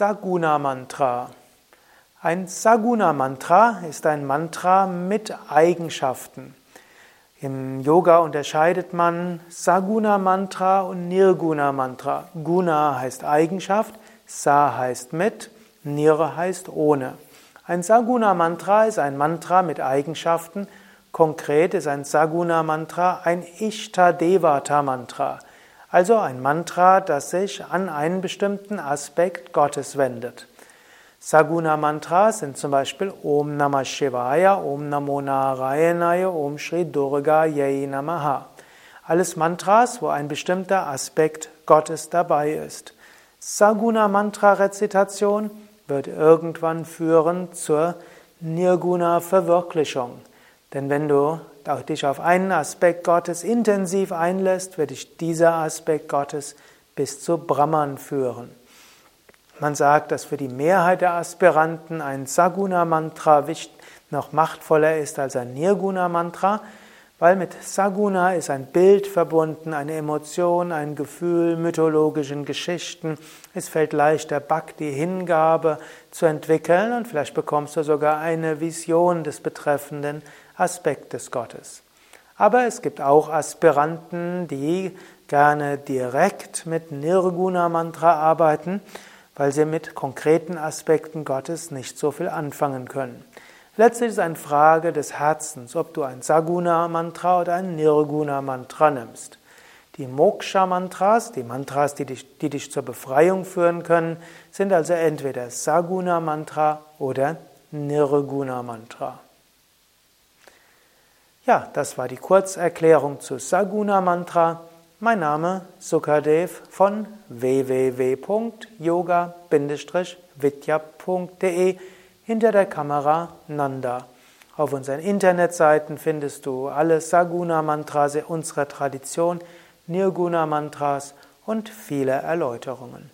Saguna Mantra. Ein Saguna Mantra ist ein Mantra mit Eigenschaften. Im Yoga unterscheidet man Saguna Mantra und Nirguna Mantra. Guna heißt Eigenschaft, Sa heißt mit, Nir heißt ohne. Ein Saguna Mantra ist ein Mantra mit Eigenschaften. Konkret ist ein Saguna Mantra ein Ishta Devata Mantra. Also ein Mantra, das sich an einen bestimmten Aspekt Gottes wendet. Saguna Mantras sind zum Beispiel Om Namah Shivaya, Om Namo Narayanaya, Om Shri Durga Yai Namaha. Alles Mantras, wo ein bestimmter Aspekt Gottes dabei ist. Saguna Mantra Rezitation wird irgendwann führen zur Nirguna Verwirklichung. Denn wenn du dich auf einen Aspekt Gottes intensiv einlässt, wird dich dieser Aspekt Gottes bis zu Brahman führen. Man sagt, dass für die Mehrheit der Aspiranten ein Saguna-Mantra noch machtvoller ist als ein Nirguna-Mantra, weil mit Saguna ist ein Bild verbunden, eine Emotion, ein Gefühl, mythologischen Geschichten. Es fällt leichter, Bhakti, Hingabe zu entwickeln und vielleicht bekommst du sogar eine Vision des betreffenden Aspektes Gottes. Aber es gibt auch Aspiranten, die gerne direkt mit Nirguna Mantra arbeiten, weil sie mit konkreten Aspekten Gottes nicht so viel anfangen können. Letztlich ist es eine Frage des Herzens, ob du ein Saguna Mantra oder ein Nirguna Mantra nimmst. Die Moksha Mantras, die Mantras, die dich, die dich zur Befreiung führen können, sind also entweder Saguna Mantra oder Nirguna Mantra. Ja, das war die Kurzerklärung zu Saguna Mantra. Mein Name Sukadev von www.yoga-vidya.de hinter der Kamera Nanda. Auf unseren Internetseiten findest du alle Saguna Mantras unserer Tradition, Nirguna Mantras und viele Erläuterungen.